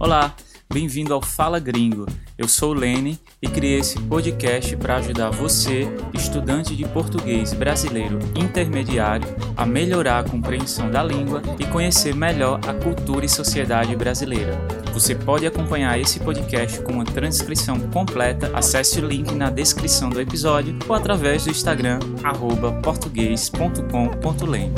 Olá, bem-vindo ao Fala Gringo. Eu sou o Lene e criei esse podcast para ajudar você, estudante de português brasileiro intermediário, a melhorar a compreensão da língua e conhecer melhor a cultura e sociedade brasileira. Você pode acompanhar esse podcast com uma transcrição completa. Acesse o link na descrição do episódio ou através do Instagram português.com.leme.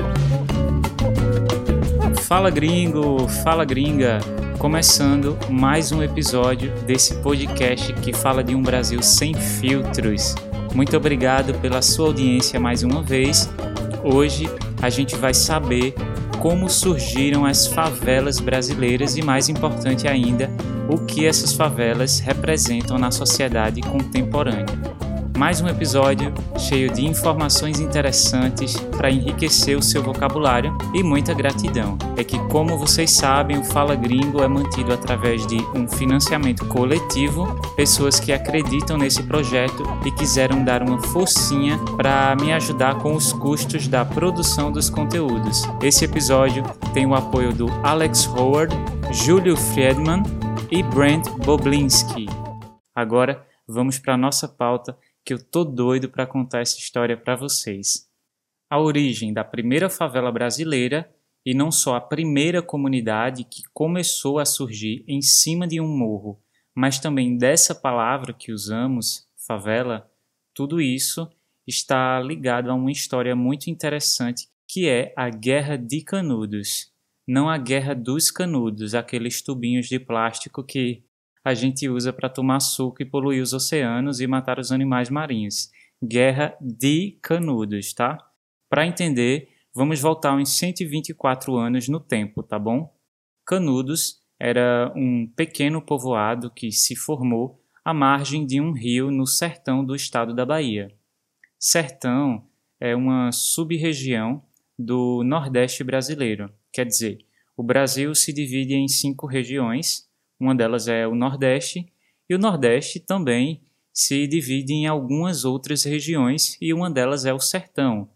Fala gringo, fala gringa começando mais um episódio desse podcast que fala de um Brasil sem filtros. Muito obrigado pela sua audiência mais uma vez. Hoje a gente vai saber como surgiram as favelas brasileiras e, mais importante ainda, o que essas favelas representam na sociedade contemporânea mais um episódio cheio de informações interessantes para enriquecer o seu vocabulário e muita gratidão. É que, como vocês sabem, o Fala Gringo é mantido através de um financiamento coletivo, pessoas que acreditam nesse projeto e quiseram dar uma forcinha para me ajudar com os custos da produção dos conteúdos. Esse episódio tem o apoio do Alex Howard, Júlio Friedman e Brent Boblinski. Agora, vamos para a nossa pauta que eu tô doido para contar essa história para vocês. A origem da primeira favela brasileira e não só a primeira comunidade que começou a surgir em cima de um morro, mas também dessa palavra que usamos, favela, tudo isso está ligado a uma história muito interessante que é a Guerra de Canudos. Não a Guerra dos Canudos, aqueles tubinhos de plástico que a gente usa para tomar suco e poluir os oceanos e matar os animais marinhos. Guerra de Canudos, tá? Para entender, vamos voltar uns 124 anos no tempo, tá bom? Canudos era um pequeno povoado que se formou à margem de um rio no sertão do estado da Bahia. Sertão é uma sub-região do Nordeste brasileiro, quer dizer, o Brasil se divide em cinco regiões uma delas é o Nordeste, e o Nordeste também se divide em algumas outras regiões, e uma delas é o Sertão,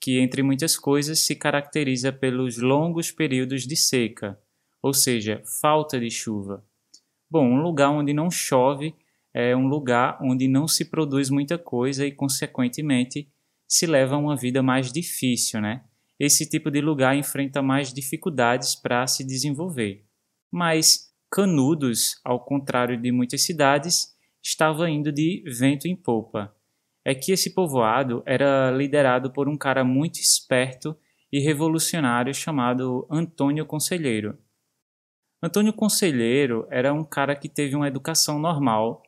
que, entre muitas coisas, se caracteriza pelos longos períodos de seca, ou seja, falta de chuva. Bom, um lugar onde não chove é um lugar onde não se produz muita coisa e, consequentemente, se leva a uma vida mais difícil, né? Esse tipo de lugar enfrenta mais dificuldades para se desenvolver. Mas Canudos, ao contrário de muitas cidades, estava indo de vento em popa. É que esse povoado era liderado por um cara muito esperto e revolucionário chamado Antônio Conselheiro. Antônio Conselheiro era um cara que teve uma educação normal,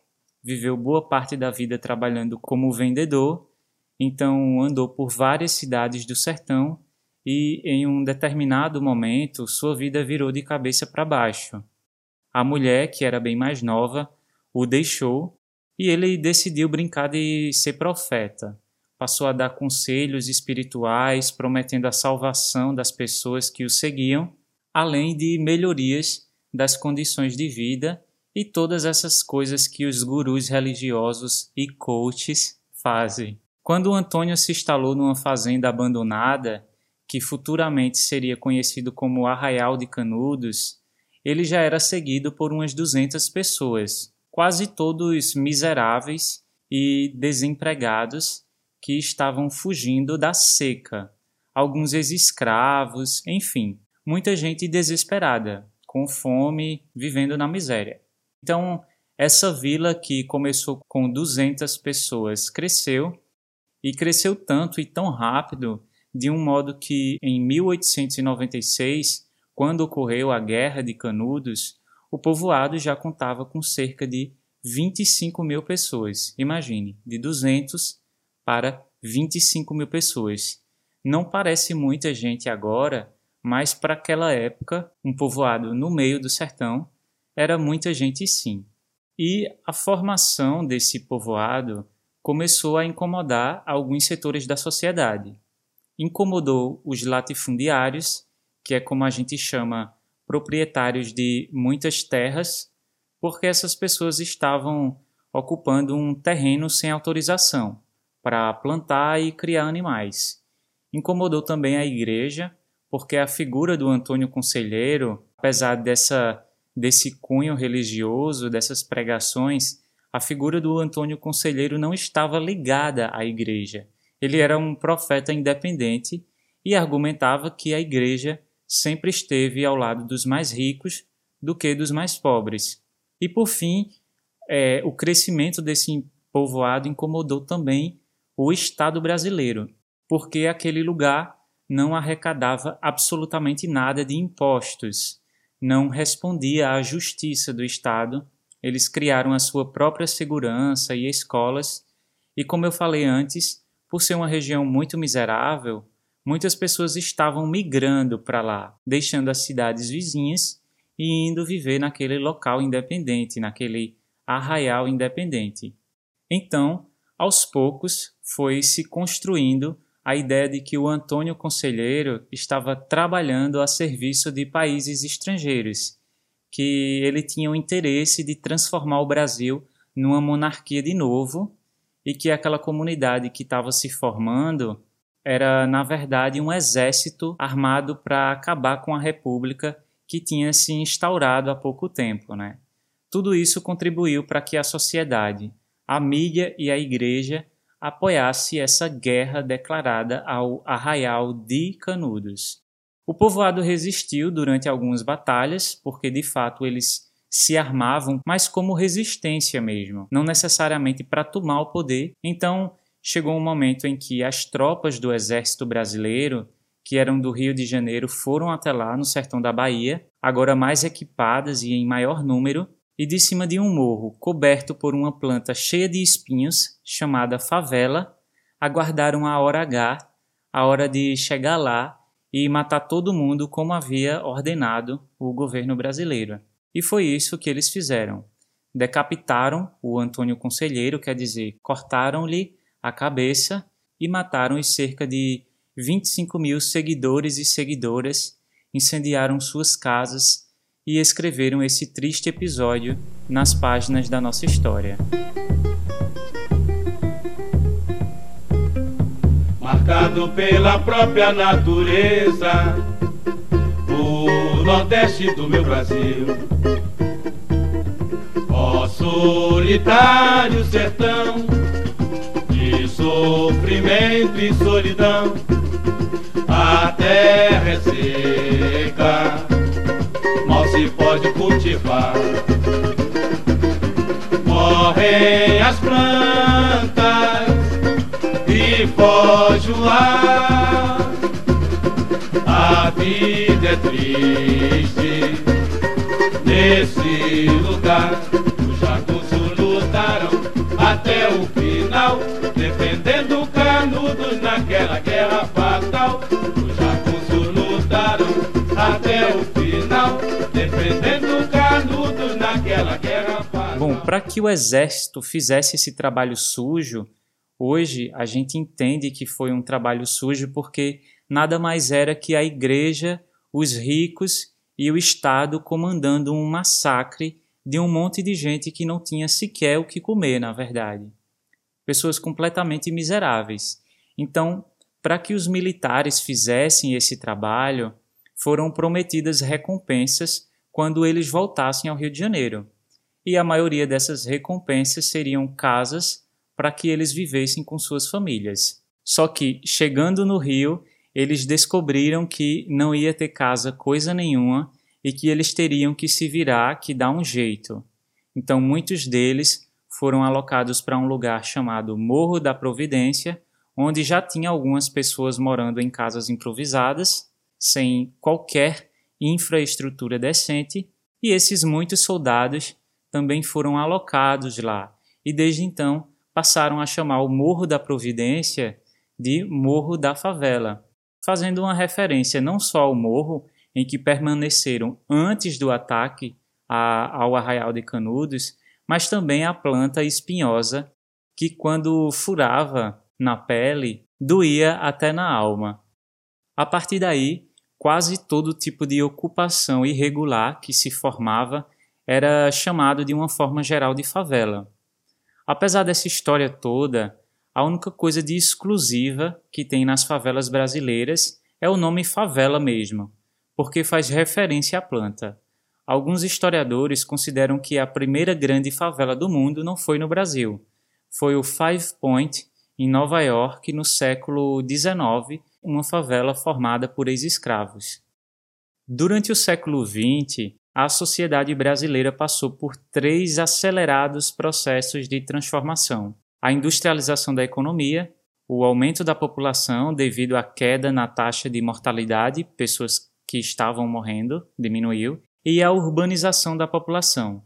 viveu boa parte da vida trabalhando como vendedor, então andou por várias cidades do sertão e, em um determinado momento, sua vida virou de cabeça para baixo. A mulher, que era bem mais nova, o deixou e ele decidiu brincar de ser profeta. Passou a dar conselhos espirituais, prometendo a salvação das pessoas que o seguiam, além de melhorias das condições de vida e todas essas coisas que os gurus religiosos e coaches fazem. Quando Antônio se instalou numa fazenda abandonada, que futuramente seria conhecido como Arraial de Canudos, ele já era seguido por umas 200 pessoas, quase todos miseráveis e desempregados que estavam fugindo da seca, alguns ex-escravos, enfim, muita gente desesperada, com fome, vivendo na miséria. Então, essa vila que começou com 200 pessoas cresceu e cresceu tanto e tão rápido de um modo que em 1896 quando ocorreu a Guerra de Canudos, o povoado já contava com cerca de 25 mil pessoas. Imagine, de 200 para 25 mil pessoas. Não parece muita gente agora, mas para aquela época, um povoado no meio do sertão, era muita gente sim. E a formação desse povoado começou a incomodar alguns setores da sociedade. Incomodou os latifundiários que é como a gente chama proprietários de muitas terras, porque essas pessoas estavam ocupando um terreno sem autorização para plantar e criar animais. Incomodou também a igreja, porque a figura do Antônio Conselheiro, apesar dessa desse cunho religioso, dessas pregações, a figura do Antônio Conselheiro não estava ligada à igreja. Ele era um profeta independente e argumentava que a igreja sempre esteve ao lado dos mais ricos do que dos mais pobres. E por fim, é, o crescimento desse povoado incomodou também o Estado brasileiro, porque aquele lugar não arrecadava absolutamente nada de impostos, não respondia à justiça do Estado. Eles criaram a sua própria segurança e escolas, e como eu falei antes, por ser uma região muito miserável, muitas pessoas estavam migrando para lá, deixando as cidades vizinhas e indo viver naquele local independente, naquele arraial independente. Então, aos poucos, foi se construindo a ideia de que o Antônio Conselheiro estava trabalhando a serviço de países estrangeiros, que ele tinha o interesse de transformar o Brasil numa monarquia de novo e que aquela comunidade que estava se formando era, na verdade, um exército armado para acabar com a república que tinha se instaurado há pouco tempo, né? Tudo isso contribuiu para que a sociedade, a mídia e a igreja apoiasse essa guerra declarada ao Arraial de Canudos. O povoado resistiu durante algumas batalhas, porque de fato eles se armavam, mas como resistência mesmo, não necessariamente para tomar o poder. Então, chegou um momento em que as tropas do exército brasileiro, que eram do Rio de Janeiro, foram até lá no sertão da Bahia, agora mais equipadas e em maior número, e de cima de um morro coberto por uma planta cheia de espinhos, chamada favela, aguardaram a hora H, a hora de chegar lá e matar todo mundo como havia ordenado o governo brasileiro. E foi isso que eles fizeram. Decapitaram o Antônio Conselheiro, quer dizer, cortaram-lhe a cabeça e mataram os cerca de 25 mil seguidores e seguidoras, incendiaram suas casas e escreveram esse triste episódio nas páginas da nossa história. Marcado pela própria natureza, o Nordeste do meu Brasil. Ó solitário sertão, sofrimento e solidão, a terra é seca se pode cultivar. Morrem as plantas e foge o ar. A vida é triste nesse lugar. Os jagunços lutaram até o final, defendendo naquela guerra fatal. Os lutaram até o final defendendo naquela guerra Bom, para que o exército fizesse esse trabalho sujo, hoje a gente entende que foi um trabalho sujo porque nada mais era que a igreja, os ricos e o Estado comandando um massacre de um monte de gente que não tinha sequer o que comer, na verdade. Pessoas completamente miseráveis. Então, para que os militares fizessem esse trabalho, foram prometidas recompensas quando eles voltassem ao Rio de Janeiro. E a maioria dessas recompensas seriam casas para que eles vivessem com suas famílias. Só que, chegando no Rio, eles descobriram que não ia ter casa coisa nenhuma e que eles teriam que se virar, que dá um jeito. Então, muitos deles foram alocados para um lugar chamado Morro da Providência, onde já tinha algumas pessoas morando em casas improvisadas, sem qualquer infraestrutura decente, e esses muitos soldados também foram alocados lá, e desde então passaram a chamar o Morro da Providência de Morro da Favela, fazendo uma referência não só ao morro em que permaneceram antes do ataque ao Arraial de Canudos, mas também à planta espinhosa que, quando furava na pele, doía até na alma. A partir daí, quase todo tipo de ocupação irregular que se formava era chamado de uma forma geral de favela. Apesar dessa história toda, a única coisa de exclusiva que tem nas favelas brasileiras é o nome favela mesmo, porque faz referência à planta. Alguns historiadores consideram que a primeira grande favela do mundo não foi no Brasil. Foi o Five Point, em Nova York, no século XIX, uma favela formada por ex-escravos. Durante o século XX, a sociedade brasileira passou por três acelerados processos de transformação: a industrialização da economia, o aumento da população devido à queda na taxa de mortalidade, pessoas que estavam morrendo diminuiu, e a urbanização da população.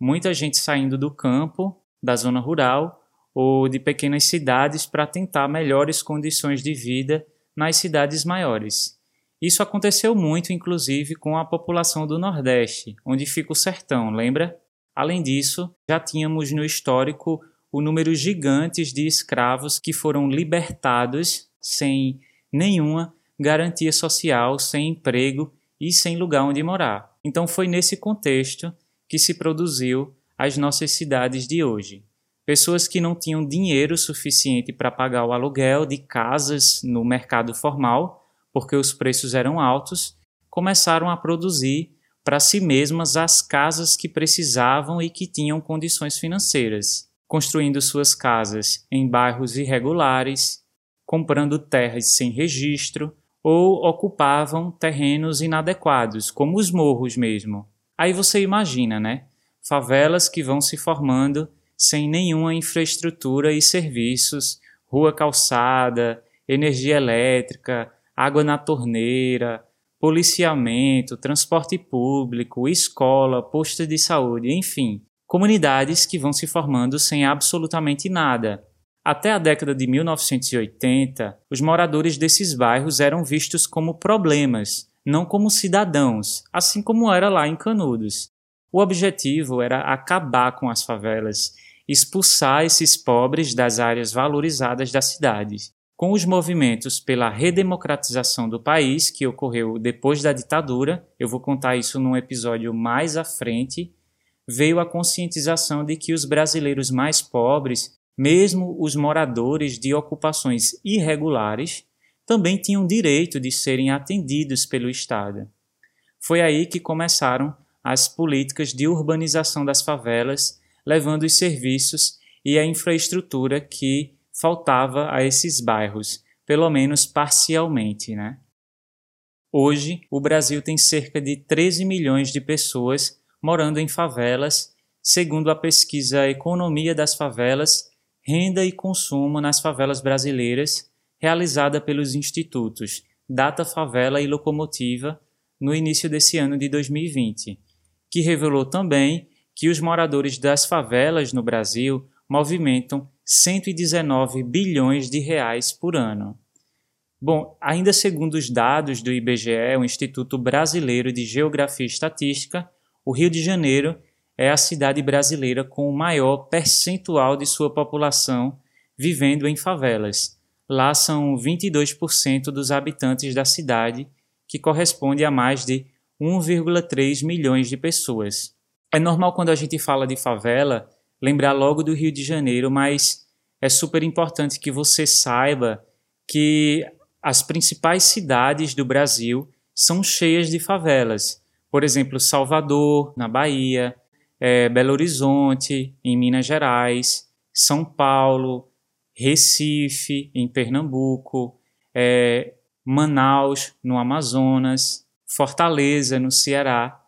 Muita gente saindo do campo, da zona rural ou de pequenas cidades para tentar melhores condições de vida nas cidades maiores. Isso aconteceu muito, inclusive, com a população do Nordeste, onde fica o sertão, lembra? Além disso, já tínhamos no histórico o número gigantes de escravos que foram libertados sem nenhuma garantia social, sem emprego e sem lugar onde morar. Então foi nesse contexto que se produziu as nossas cidades de hoje. Pessoas que não tinham dinheiro suficiente para pagar o aluguel de casas no mercado formal, porque os preços eram altos, começaram a produzir para si mesmas as casas que precisavam e que tinham condições financeiras construindo suas casas em bairros irregulares, comprando terras sem registro ou ocupavam terrenos inadequados, como os morros mesmo. Aí você imagina, né? Favelas que vão se formando sem nenhuma infraestrutura e serviços, rua calçada, energia elétrica, água na torneira, policiamento, transporte público, escola, posto de saúde, enfim, comunidades que vão se formando sem absolutamente nada. Até a década de 1980, os moradores desses bairros eram vistos como problemas, não como cidadãos, assim como era lá em Canudos. O objetivo era acabar com as favelas, expulsar esses pobres das áreas valorizadas da cidade. Com os movimentos pela redemocratização do país, que ocorreu depois da ditadura, eu vou contar isso num episódio mais à frente, veio a conscientização de que os brasileiros mais pobres, mesmo os moradores de ocupações irregulares, também tinham direito de serem atendidos pelo Estado. Foi aí que começaram as políticas de urbanização das favelas, levando os serviços e a infraestrutura que faltava a esses bairros, pelo menos parcialmente, né? Hoje, o Brasil tem cerca de 13 milhões de pessoas morando em favelas, segundo a pesquisa Economia das Favelas, Renda e Consumo nas Favelas Brasileiras, realizada pelos institutos Data Favela e Locomotiva no início desse ano de 2020, que revelou também que os moradores das favelas no Brasil movimentam 119 bilhões de reais por ano. Bom, ainda segundo os dados do IBGE, o Instituto Brasileiro de Geografia e Estatística, o Rio de Janeiro é a cidade brasileira com o maior percentual de sua população vivendo em favelas. Lá são 22% dos habitantes da cidade, que corresponde a mais de 1,3 milhões de pessoas. É normal quando a gente fala de favela lembrar logo do Rio de Janeiro, mas é super importante que você saiba que as principais cidades do Brasil são cheias de favelas. Por exemplo, Salvador, na Bahia, é, Belo Horizonte, em Minas Gerais, São Paulo, Recife, em Pernambuco, é, Manaus, no Amazonas, Fortaleza, no Ceará.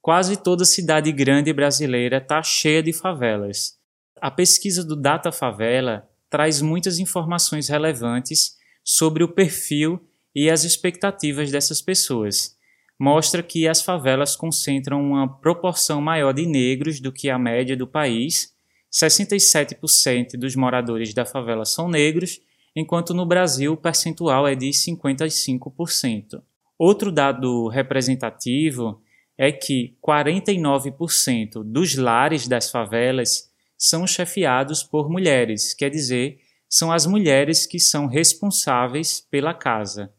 Quase toda cidade grande brasileira está cheia de favelas. A pesquisa do Data Favela traz muitas informações relevantes sobre o perfil e as expectativas dessas pessoas mostra que as favelas concentram uma proporção maior de negros do que a média do país. 67% dos moradores da favela são negros, enquanto no Brasil o percentual é de 55%. Outro dado representativo é que 49% dos lares das favelas são chefiados por mulheres, quer dizer, são as mulheres que são responsáveis pela casa.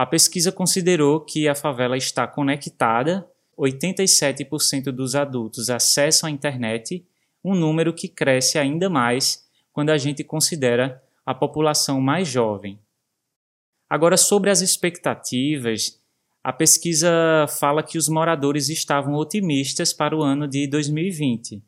A pesquisa considerou que a favela está conectada, 87% dos adultos acessam a internet, um número que cresce ainda mais quando a gente considera a população mais jovem. Agora, sobre as expectativas, A pesquisa fala que os moradores estavam otimistas para o ano de 2020.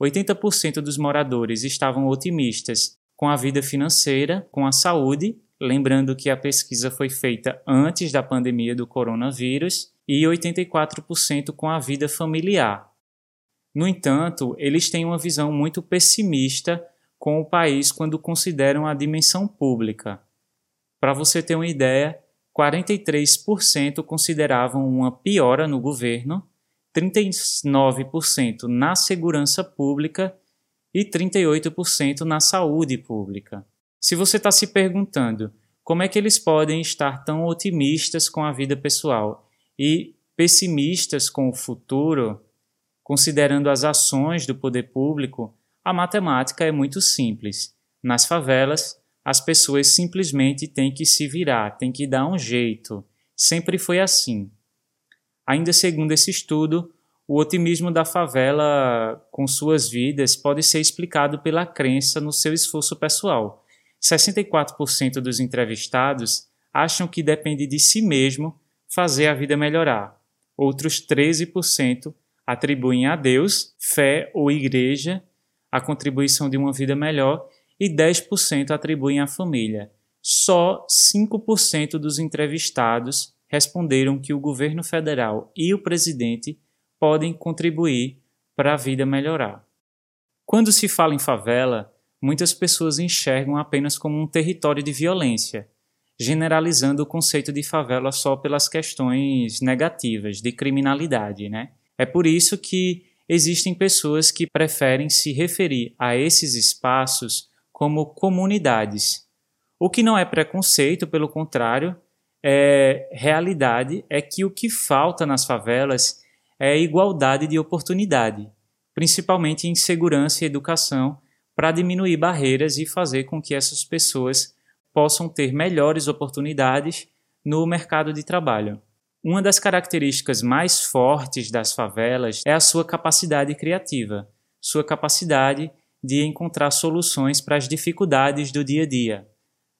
80% dos moradores estavam otimistas com a vida financeira, com a saúde, lembrando que a pesquisa foi feita antes da pandemia do coronavírus, e 84% com a vida familiar. No entanto, eles têm uma visão muito pessimista com o país quando consideram a dimensão pública. Para você ter uma ideia, 43% consideravam uma piora no governo, 39% na segurança pública e 38% na saúde pública. Se você está se perguntando como é que eles podem estar tão otimistas com a vida pessoal e pessimistas com o futuro, considerando as ações do poder público, a matemática é muito simples. Nas favelas, as pessoas simplesmente têm que se virar, têm que dar um jeito. Sempre foi assim. Ainda segundo esse estudo, o otimismo da favela com suas vidas pode ser explicado pela crença no seu esforço pessoal. 64% dos entrevistados acham que depende de si mesmo fazer a vida melhorar. Outros 13% atribuem a Deus, fé ou igreja a contribuição de uma vida melhor e 10% atribuem à família. Só 5% dos entrevistados responderam que o governo federal e o presidente podem contribuir para a vida melhorar. Quando se fala em favela, muitas pessoas enxergam apenas como um território de violência, generalizando o conceito de favela só pelas questões negativas de criminalidade, né? É por isso que existem pessoas que preferem se referir a esses espaços como comunidades. O que não é preconceito, pelo contrário, é realidade é que o que falta nas favelas é igualdade de oportunidade, principalmente em segurança e educação, para diminuir barreiras e fazer com que essas pessoas possam ter melhores oportunidades no mercado de trabalho. Uma das características mais fortes das favelas é a sua capacidade criativa, sua capacidade de encontrar soluções para as dificuldades do dia a dia,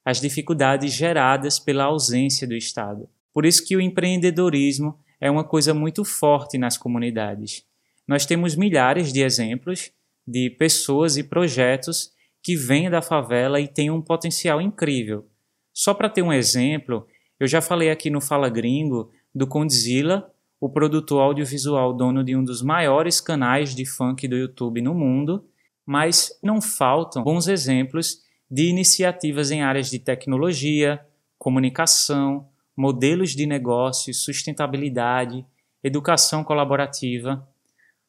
as dificuldades geradas pela ausência do Estado. Por isso que o empreendedorismo é uma coisa muito forte nas comunidades. Nós temos milhares de exemplos de pessoas e projetos que vêm da favela e têm um potencial incrível. Só para ter um exemplo, eu já falei aqui no Fala Gringo do Condzilla, o produtor audiovisual dono de um dos maiores canais de funk do YouTube no mundo, mas não faltam bons exemplos de iniciativas em áreas de tecnologia, comunicação, modelos de negócios, sustentabilidade, educação colaborativa.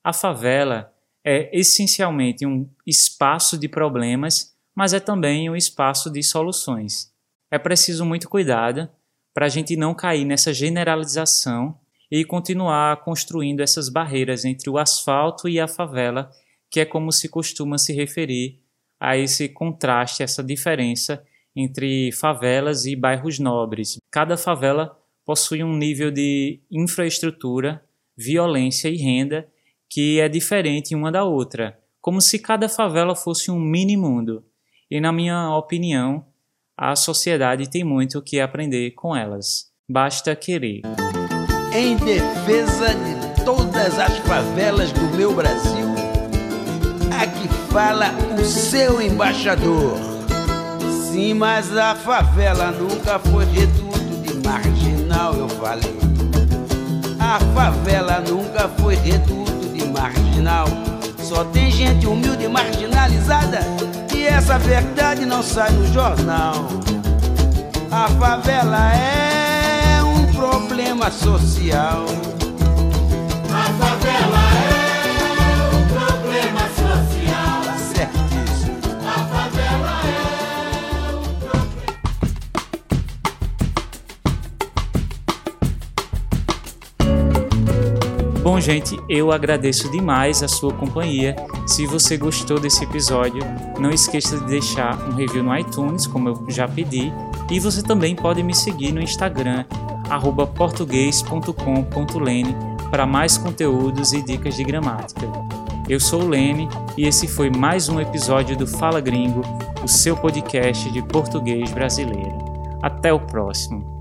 A favela é essencialmente um espaço de problemas, mas é também um espaço de soluções. É preciso muito cuidado para a gente não cair nessa generalização e continuar construindo essas barreiras entre o asfalto e a favela, que é como se costuma se referir a esse contraste, essa diferença entre favelas e bairros nobres. Cada favela possui um nível de infraestrutura, violência e renda que é diferente uma da outra, como se cada favela fosse um mini mundo. E na minha opinião, a sociedade tem muito o que aprender com elas. Basta querer. Em defesa de todas as favelas do meu Brasil, aqui fala o seu embaixador. Sim, mas a favela nunca foi reduto de marginal, eu falei. A favela nunca foi reduto marginal. Só tem gente humilde e marginalizada e essa verdade não sai no jornal. A favela é um problema social. Bom, gente, eu agradeço demais a sua companhia. Se você gostou desse episódio, não esqueça de deixar um review no iTunes, como eu já pedi, e você também pode me seguir no Instagram, português.com.lene, para mais conteúdos e dicas de gramática. Eu sou o Lene e esse foi mais um episódio do Fala Gringo, o seu podcast de português brasileiro. Até o próximo!